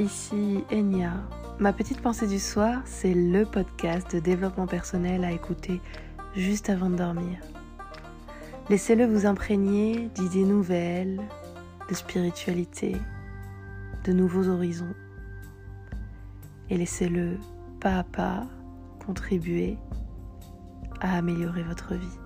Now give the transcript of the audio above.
ici Enya. Ma petite pensée du soir, c'est le podcast de développement personnel à écouter juste avant de dormir. Laissez-le vous imprégner d'idées nouvelles, de spiritualité, de nouveaux horizons. Et laissez-le pas à pas contribuer à améliorer votre vie.